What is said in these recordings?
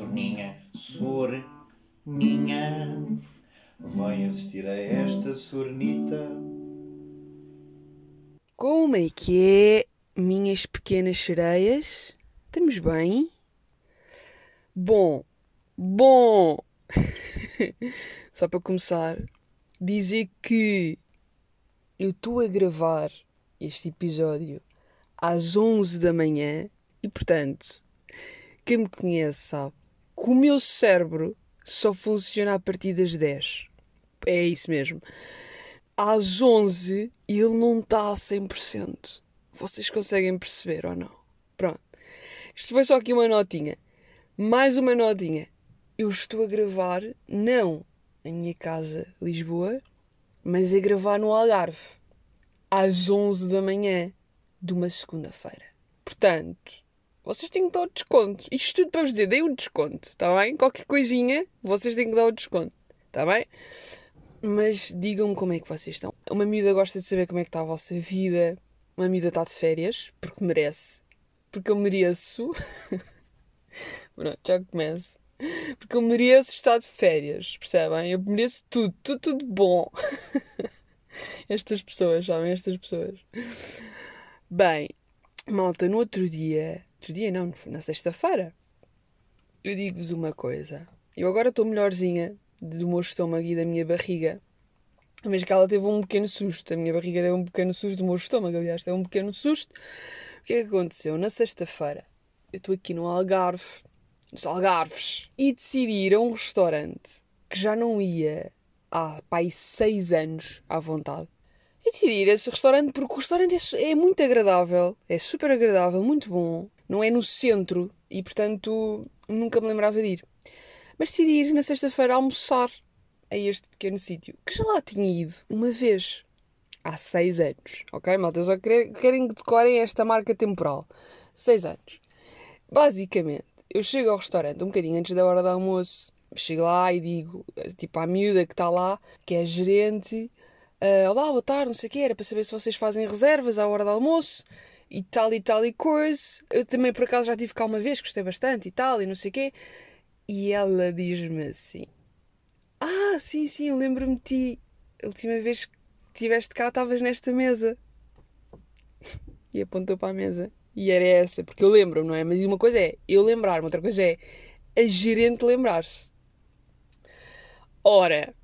Sorninha, sorninha, vai assistir a esta sornita. Como é que é, minhas pequenas sereias? Estamos bem? Bom, bom! Só para começar, dizer que eu estou a gravar este episódio às 11 da manhã e, portanto, quem me conhece sabe que o meu cérebro só funciona a partir das 10. É isso mesmo. Às 11 ele não está a 100%. Vocês conseguem perceber ou não? Pronto. Isto foi só aqui uma notinha. Mais uma notinha. Eu estou a gravar, não em minha casa, Lisboa, mas a gravar no Algarve. Às 11 da manhã de uma segunda-feira. Portanto, vocês têm que dar o desconto. Isto tudo para vos dizer, dei o desconto, está bem? Qualquer coisinha, vocês têm que dar o desconto, está bem? Mas digam-me como é que vocês estão. Uma miúda gosta de saber como é que está a vossa vida. Uma miúda está de férias, porque merece. Porque eu mereço. Pronto, já começo. Porque eu mereço estar de férias, percebem? Eu mereço tudo, tudo, tudo bom. Estas pessoas, sabem? Estas pessoas. Bem, malta, no outro dia. Outro dia não, na sexta-feira. Eu digo-vos uma coisa. Eu agora estou melhorzinha do meu estômago e da minha barriga. Mas que ela teve um pequeno susto. A minha barriga deu um pequeno susto do meu estômago, aliás, deu um pequeno susto. O que é que aconteceu? Na sexta-feira, eu estou aqui no Algarve, nos Algarves, e decidi ir a um restaurante que já não ia há pai seis anos à vontade. E decidi ir a esse restaurante porque o restaurante é, é muito agradável, é super agradável, muito bom. Não é no centro e, portanto, nunca me lembrava de ir. Mas decidi ir na sexta-feira almoçar a este pequeno sítio, que já lá tinha ido uma vez, há seis anos. Ok, malta? Só querem que decorem esta marca temporal. Seis anos. Basicamente, eu chego ao restaurante um bocadinho antes da hora do almoço, chego lá e digo, tipo, à miúda que está lá, que é gerente, uh, olá, boa tarde, não sei o que, era para saber se vocês fazem reservas à hora do almoço e tal e tal e coisa. Eu também, por acaso, já tive cá uma vez, gostei bastante e tal e não sei o quê. E ela diz-me assim, ah, sim, sim, eu lembro-me de ti. A última vez que estiveste cá, estavas nesta mesa. e apontou para a mesa. E era essa, porque eu lembro, não é? Mas uma coisa é eu lembrar-me, outra coisa é a gerente lembrar-se. Ora,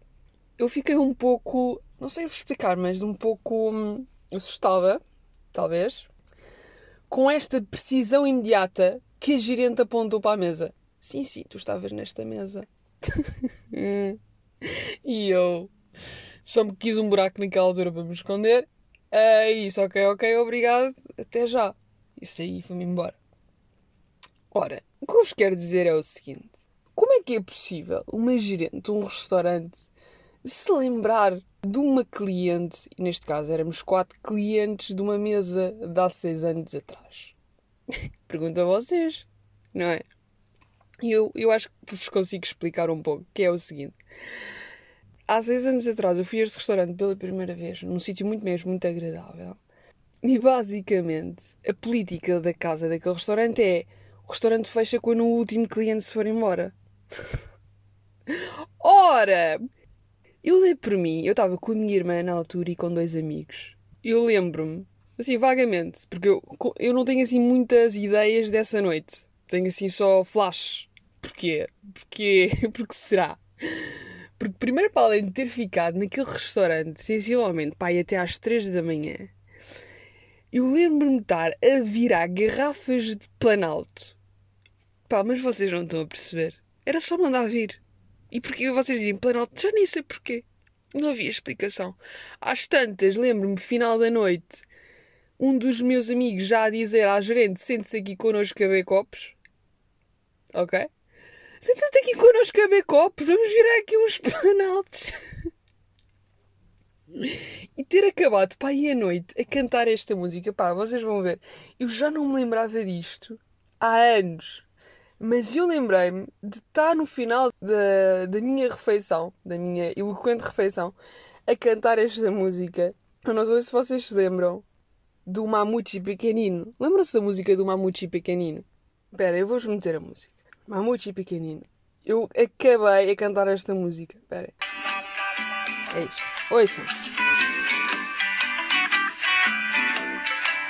eu fiquei um pouco, não sei vos explicar, mas um pouco hum, assustada, talvez, com esta precisão imediata que a gerente apontou para a mesa. Sim, sim, tu estavas nesta mesa. e eu só me quis um buraco naquela altura para me esconder. É isso, ok, ok, obrigado, até já. Isso aí foi-me embora. Ora, o que eu vos quero dizer é o seguinte: como é que é possível uma gerente de um restaurante se lembrar de uma cliente, e neste caso éramos quatro clientes de uma mesa de há seis anos atrás? Pergunto a vocês, não é? E eu, eu acho que vos consigo explicar um pouco, que é o seguinte. Há seis anos atrás eu fui a este restaurante pela primeira vez, num sítio muito mesmo, muito agradável. E basicamente, a política da casa daquele restaurante é o restaurante fecha quando o último cliente se for embora. Ora! Eu dei por mim, eu estava com a minha irmã na altura e com dois amigos. Eu lembro-me, assim, vagamente, porque eu, eu não tenho assim muitas ideias dessa noite. Tenho assim só flash. Porquê? Porquê? Porque será? Porque primeiro para além de ter ficado naquele restaurante, sensivelmente, pai, até às três da manhã, eu lembro-me de estar a virar garrafas de planalto. Pá, mas vocês não estão a perceber. Era só mandar vir. E porque vocês dizem planalto? Já nem sei porquê. Não havia explicação. Às tantas, lembro-me, final da noite, um dos meus amigos já a dizer à gerente: sente-se aqui connosco a beber copos. Ok? Senta-te aqui connosco a beber copos, vamos virar aqui uns planaltos. E ter acabado, pá, e à noite a cantar esta música, pá, vocês vão ver. Eu já não me lembrava disto há anos. Mas eu lembrei-me de estar no final da, da minha refeição, da minha eloquente refeição, a cantar esta música. Eu não sei se vocês se lembram, do Mamute Pequenino. Lembram-se da música do Mamute Pequenino? Espera, eu vos meter a música. Mamute Pequenino. Eu acabei a cantar esta música. Espera. É isto. Ouçam.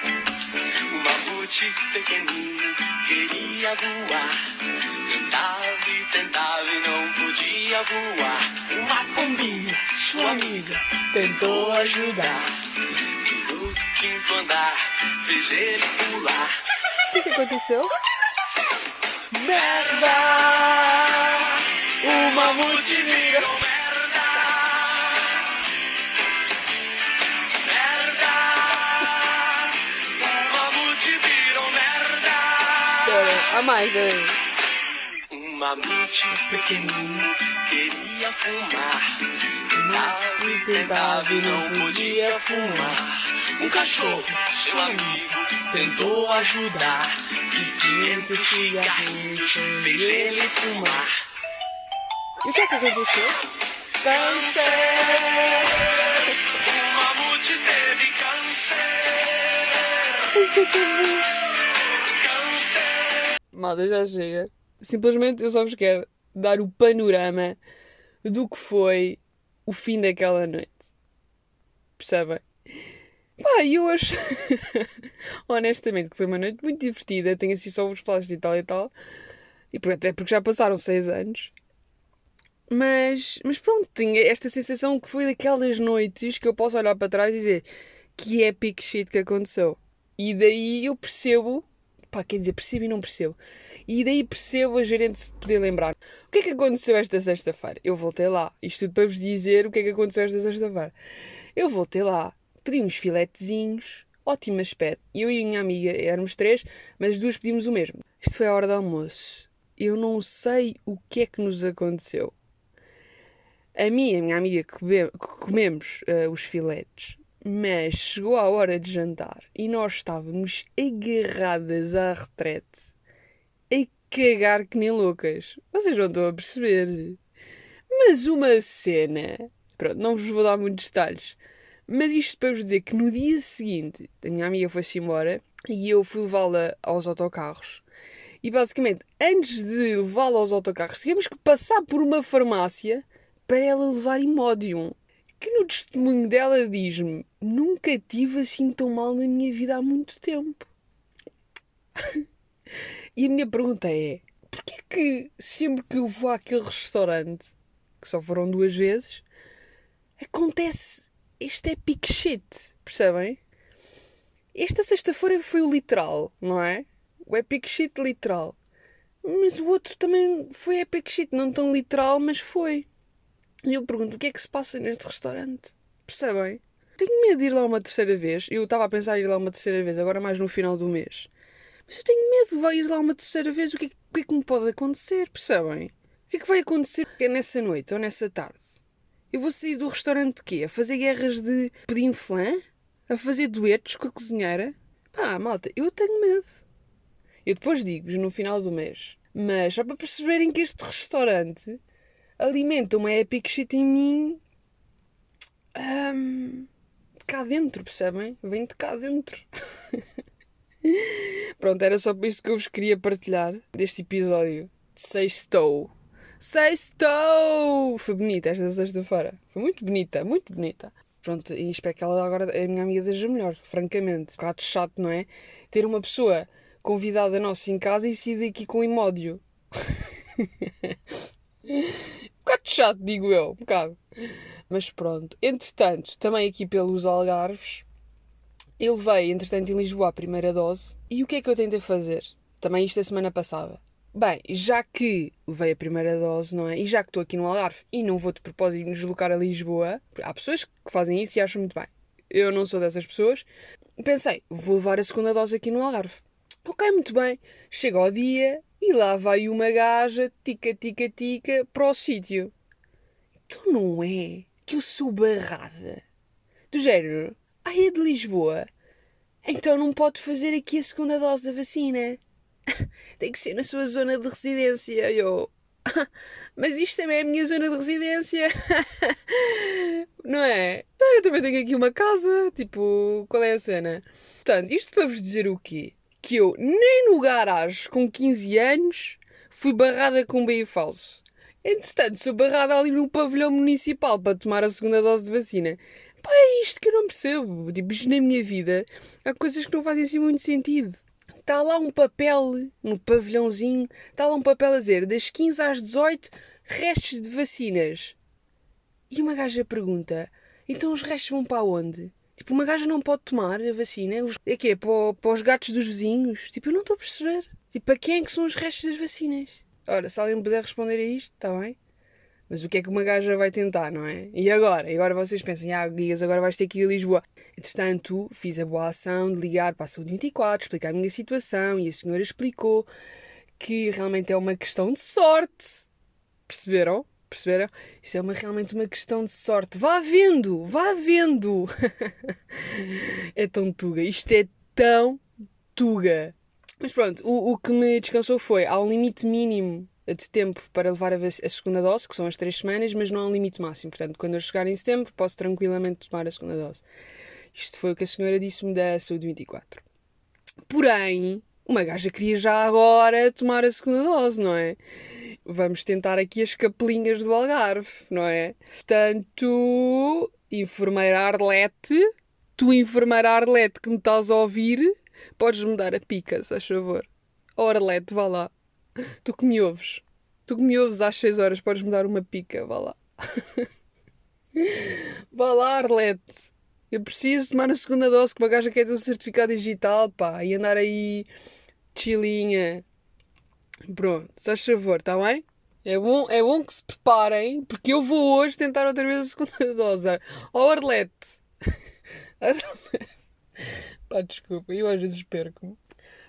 O mamute pequenino queria voar. Tentava e tentava e não podia voar. Uma pombinha, sua amiga, tentou ajudar. No quinto andar, fez ele pular. O que que aconteceu? Merda! O mamute virou Há mais, espera aí. Um mamute pequenino queria fumar. Fumava e tentava e não podia fumar. Um cachorro, seu amigo, tentou ajudar. E 500 cigarrinhos fez ele fumar. E o que é que aconteceu? Câncer! O mamute teve câncer! Tão bom. Câncer! Malta, já chega. Simplesmente eu só vos quero dar o panorama do que foi o fim daquela noite. Percebem? Pá, e eu acho, honestamente, que foi uma noite muito divertida. Tenho assim só os flashes e tal e tal. E por- até porque já passaram seis anos. Mas, mas pronto, tinha esta sensação que foi daquelas noites que eu posso olhar para trás e dizer que epic shit que aconteceu. E daí eu percebo, pá, quer dizer, percebo e não percebo. E daí percebo a gerente se poder lembrar. O que é que aconteceu esta sexta-feira? Eu voltei lá. Isto tudo para vos dizer o que é que aconteceu esta sexta-feira. Eu voltei lá, pedi uns filetezinhos, ótimo aspecto. Eu e a minha amiga éramos três, mas as duas pedimos o mesmo. Isto foi a hora do almoço. Eu não sei o que é que nos aconteceu. A mim e a minha amiga come- comemos eh, os filetes, mas chegou a hora de jantar e nós estávamos agarradas à retrete, a cagar que nem loucas. Vocês não estão a perceber. Mas uma cena. Pronto, não vos vou dar muitos detalhes. Mas isto para vos dizer que no dia seguinte a minha amiga foi-se embora e eu fui levá-la aos autocarros. E basicamente, antes de levá-la aos autocarros, tivemos que passar por uma farmácia para ela levar Imodium. Que no testemunho dela diz-me: Nunca tive assim tão mal na minha vida há muito tempo. e a minha pergunta é: porquê que sempre que eu vou àquele restaurante, que só foram duas vezes, acontece este epic shit? Percebem? Esta sexta-feira foi o literal, não é? O epic shit literal. Mas o outro também foi epic shit, não tão literal, mas foi. E eu pergunto, o que é que se passa neste restaurante? Percebem? Tenho medo de ir lá uma terceira vez. Eu estava a pensar em ir lá uma terceira vez, agora mais no final do mês. Mas eu tenho medo de ir lá uma terceira vez. O que, é, o que é que me pode acontecer? Percebem? O que é que vai acontecer nessa noite ou nessa tarde? Eu vou sair do restaurante de quê? A fazer guerras de pudim flan? A fazer duetos com a cozinheira? Pá, malta, eu tenho medo. Eu depois digo-vos no final do mês. Mas só para perceberem que este restaurante alimenta uma epic shit em mim ahm, de cá dentro, percebem? Vem de cá dentro. Pronto, era só por isso que eu vos queria partilhar deste episódio de Sextou. Sextou! Foi bonita esta sexta-feira. Foi muito bonita, muito bonita. Pronto, e espero que ela agora, a minha amiga, seja melhor, francamente. Um bocado chato, não é? Ter uma pessoa convidada nossa em casa e sair daqui com imódio. bocado chato, digo eu, um bocado. Mas pronto. Entretanto, também aqui pelos Algarves, eu levei, entretanto, em Lisboa a primeira dose. E o que é que eu tentei fazer? Também isto a semana passada. Bem, já que levei a primeira dose, não é? E já que estou aqui no Algarve e não vou de propósito me deslocar a Lisboa, há pessoas que fazem isso e acham muito bem. Eu não sou dessas pessoas. Pensei, vou levar a segunda dose aqui no Algarve. Ok, muito bem. Chega ao dia e lá vai uma gaja, tica, tica, tica, para o sítio. Então não é que eu sou barrada. Do género, ai é de Lisboa. Então não pode fazer aqui a segunda dose da vacina. Tem que ser na sua zona de residência. Eu, Mas isto também é a minha zona de residência. Não é? Então, eu também tenho aqui uma casa. Tipo, qual é a cena? Portanto, isto para vos dizer o quê? Que eu nem no garagem com 15 anos fui barrada com um bem falso. Entretanto, sou barrada ali no pavilhão municipal para tomar a segunda dose de vacina. Pá, é isto que eu não percebo. Tipo, na minha vida há coisas que não fazem assim muito sentido. Está lá um papel no pavilhãozinho, está lá um papel a dizer das 15 às 18 restos de vacinas. E uma gaja pergunta: então os restos vão para onde? Tipo, uma gaja não pode tomar a vacina? É que é para, para os gatos dos vizinhos? Tipo, eu não estou a perceber. Tipo, para quem é que são os restos das vacinas? Ora, se alguém puder responder a isto, está bem. Mas o que é que uma gaja vai tentar, não é? E agora? E agora vocês pensam, ah, Guias, agora vais ter que ir a Lisboa. Entretanto, fiz a boa ação de ligar para a Saúde 24, explicar a minha situação e a senhora explicou que realmente é uma questão de sorte. Perceberam? Perceberam? Isso é uma, realmente uma questão de sorte. Vá vendo, vá vendo. é tão tuga. Isto é tão tuga. Mas pronto, o, o que me descansou foi, há um limite mínimo de tempo para levar a, a segunda dose, que são as três semanas, mas não há um limite máximo. Portanto, quando eu chegar em setembro, posso tranquilamente tomar a segunda dose. Isto foi o que a senhora disse-me da Saúde 24. Porém, uma gaja queria já agora tomar a segunda dose, não é? Vamos tentar aqui as capelinhas do Algarve, não é? Portanto, enfermeira Arlete, tu enfermeira Arlete que me estás a ouvir, podes-me dar a pica, se faz favor. Oh Arlete, vá lá. Tu que me ouves. Tu que me ouves às 6 horas, podes-me dar uma pica, vá lá. vá lá, Arlete. Eu preciso tomar a segunda dose, que uma gaja quer ter um certificado digital, pá, e andar aí chilinha. Pronto, se faz favor, está bem? É bom, é bom que se preparem, porque eu vou hoje tentar outra vez a segunda dose. Arlete! Arlete. Pá, desculpa, eu às vezes perco-me.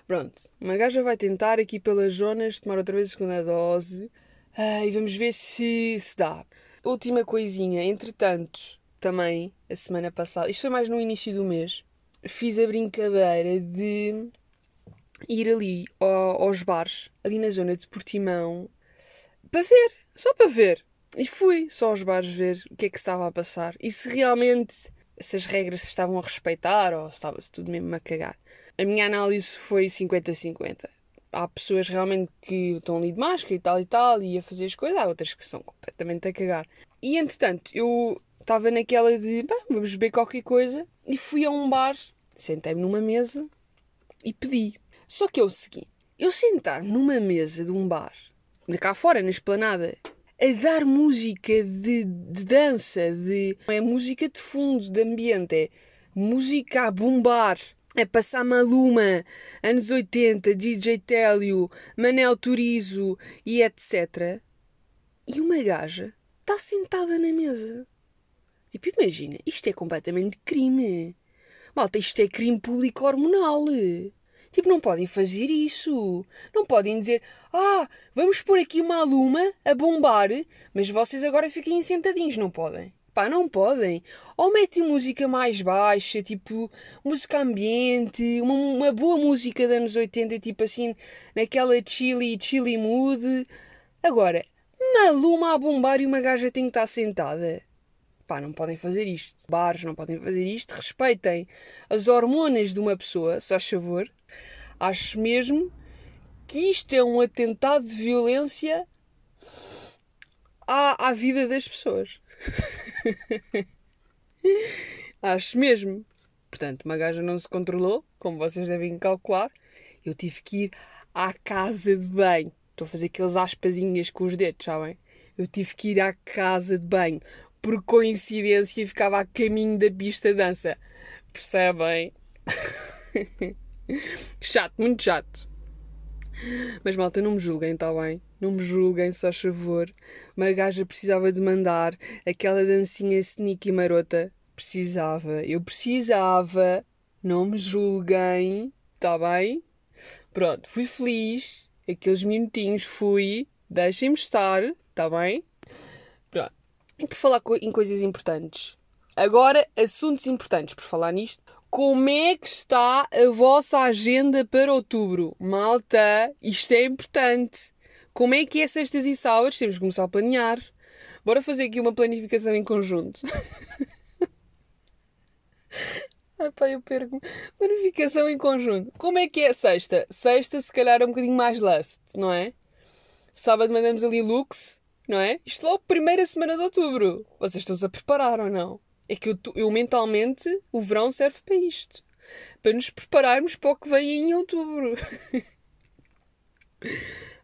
Pronto, uma gaja vai tentar aqui pelas zonas tomar outra vez a segunda dose ah, e vamos ver se se dá. Última coisinha, entretanto, também, a semana passada, isto foi mais no início do mês, fiz a brincadeira de ir ali ao- aos bares, ali na zona de Portimão, para ver, só para ver. E fui só aos bares ver o que é que estava a passar e se realmente se as regras se estavam a respeitar ou se estava-se tudo mesmo a cagar. A minha análise foi 50-50. Há pessoas realmente que estão ali de máscara e tal e tal e a fazer as coisas, há outras que são completamente a cagar. E entretanto, eu estava naquela de "Pá, vamos beber qualquer coisa e fui a um bar, sentei-me numa mesa e pedi. Só que é o seguinte: eu sentar numa mesa de um bar, cá fora, na esplanada, a dar música de, de dança, de. É música de fundo, de ambiente, é música a bombar. É passar Maluma, anos 80, DJ Télio, Manel Turizo e etc. E uma gaja está sentada na mesa. Tipo, imagina, isto é completamente crime. Malta, isto é crime público hormonal. Tipo, não podem fazer isso. Não podem dizer, ah, vamos pôr aqui uma aluma a bombar, mas vocês agora fiquem sentadinhos. Não podem. Pá, não podem. Ou metem música mais baixa, tipo, música ambiente, uma, uma boa música dos anos 80, tipo assim, naquela chili, chili mood. Agora, uma luma a bombar e uma gaja tem que estar sentada. Pá, não podem fazer isto. Bares não podem fazer isto. Respeitem as hormonas de uma pessoa, só favor. Acho mesmo que isto é um atentado de violência à, à vida das pessoas. Acho mesmo. Portanto, uma gaja não se controlou, como vocês devem calcular. Eu tive que ir à casa de banho. Estou a fazer aqueles aspazinhas com os dedos, sabem? Eu tive que ir à casa de banho. Por coincidência, ficava a caminho da pista de dança. Percebem? chato, muito chato. Mas malta, não me julguem, está bem? Não me julguem, só favor. Uma gaja precisava de mandar aquela dancinha sneaky marota. Precisava, eu precisava. Não me julguem, está bem? Pronto, fui feliz. Aqueles minutinhos fui. Deixem-me estar, está bem? Por falar em coisas importantes. Agora, assuntos importantes por falar nisto. Como é que está a vossa agenda para outubro? Malta, isto é importante. Como é que é sextas e sábados? Temos que começar a planear. Bora fazer aqui uma planificação em conjunto. Ai pá, eu perco. Planificação em conjunto. Como é que é sexta? Sexta, se calhar, é um bocadinho mais lust, não é? Sábado mandamos ali looks, não é? Isto logo primeira semana de outubro. Vocês estão-se a preparar ou não? É que eu, eu mentalmente, o verão serve para isto. Para nos prepararmos para o que vem em outubro.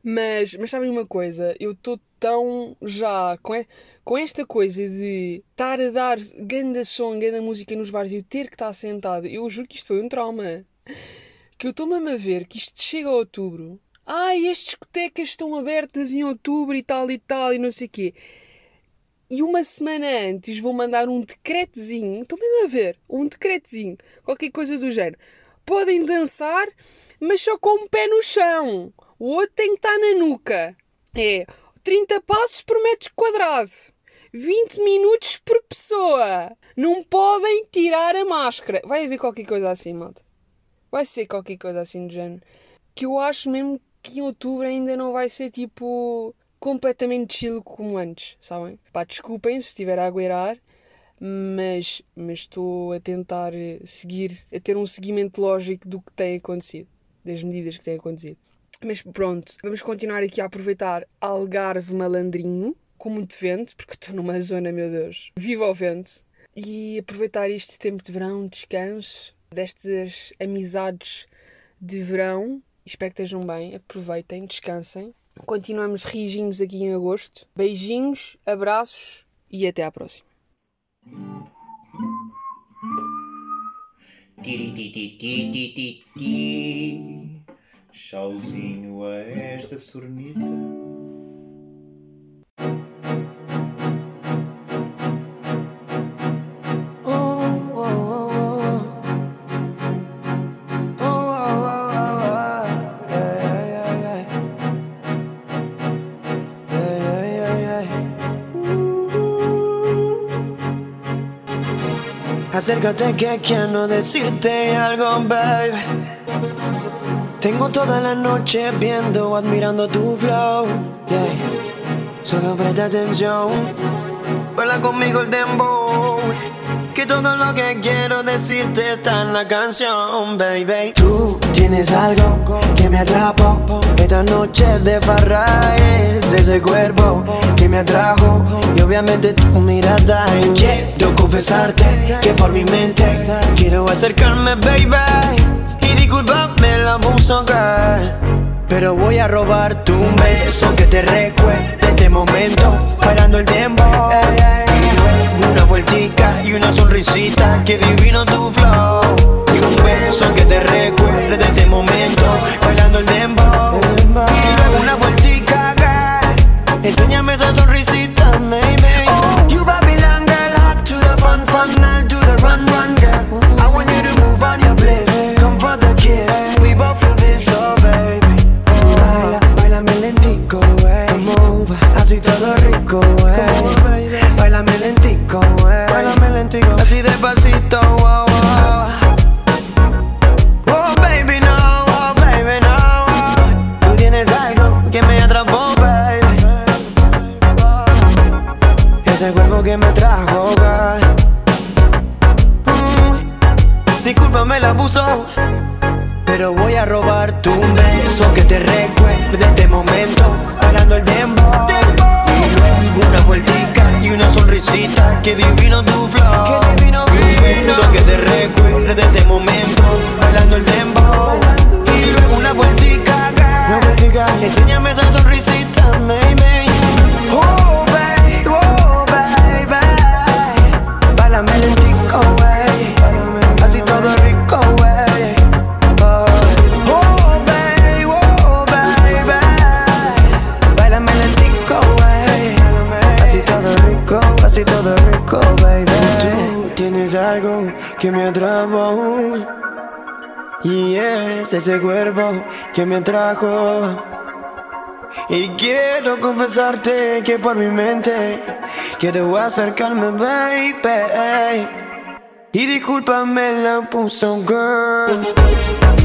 Mas, mas sabem uma coisa? Eu estou tão já com, e- com esta coisa de estar a dar ganda som, ganda música nos bares e eu ter que estar sentado. Eu juro que isto foi um trauma. Que eu estou mesmo a ver que isto chega a outubro. Ai, as discotecas estão abertas em outubro e tal e tal e não sei o quê. E uma semana antes vou mandar um decretozinho, estou mesmo a ver, um decretozinho, qualquer coisa do género. Podem dançar, mas só com o pé no chão. O outro tem que estar na nuca. É 30 passos por metro quadrado. 20 minutos por pessoa. Não podem tirar a máscara. Vai haver qualquer coisa assim, malta. Vai ser qualquer coisa assim do género. Que eu acho mesmo que em outubro ainda não vai ser tipo completamente chill como antes, sabem? Pá, desculpem se estiver a agueirar, mas estou a tentar eh, seguir, a ter um seguimento lógico do que tem acontecido, das medidas que têm acontecido. Mas pronto, vamos continuar aqui a aproveitar Algarve Malandrinho, com muito vento, porque estou numa zona, meu Deus, viva o vento, e aproveitar este tempo de verão, descanso, destas amizades de verão. Espero que estejam bem, aproveitem, descansem. Continuamos rijinhos aqui em agosto. Beijinhos, abraços e até à próxima. Tiritititititi. Chauzinho a esta sornita. Acércate que quiero decirte algo, baby. Tengo toda la noche viendo, admirando tu flow. Yeah. Solo presta atención, baila conmigo el dembow. Que todo lo que quiero decirte está en la canción, baby. Tú tienes algo que me atrapó. Esta noche de farra es ese cuerpo que me atrajo. Y obviamente tu mirada. Quiero confesarte que por mi mente quiero acercarme, baby. Y disculpame el abuso, girl. Pero voy a robarte un beso que te recuerde este momento Bailando el dembow felicità, qué divino tu flow. Bailame lentico, wey. Así todo rico, wey. Oh, baby, oh, baby. Bailame lentico, wey. Así todo rico, así todo rico, baby. Tú tienes algo que me atrapó. Y es ese cuerpo que me atrajo y quiero confesarte que por mi mente quiero acercarme, baby. Y discúlpame la puso, girl.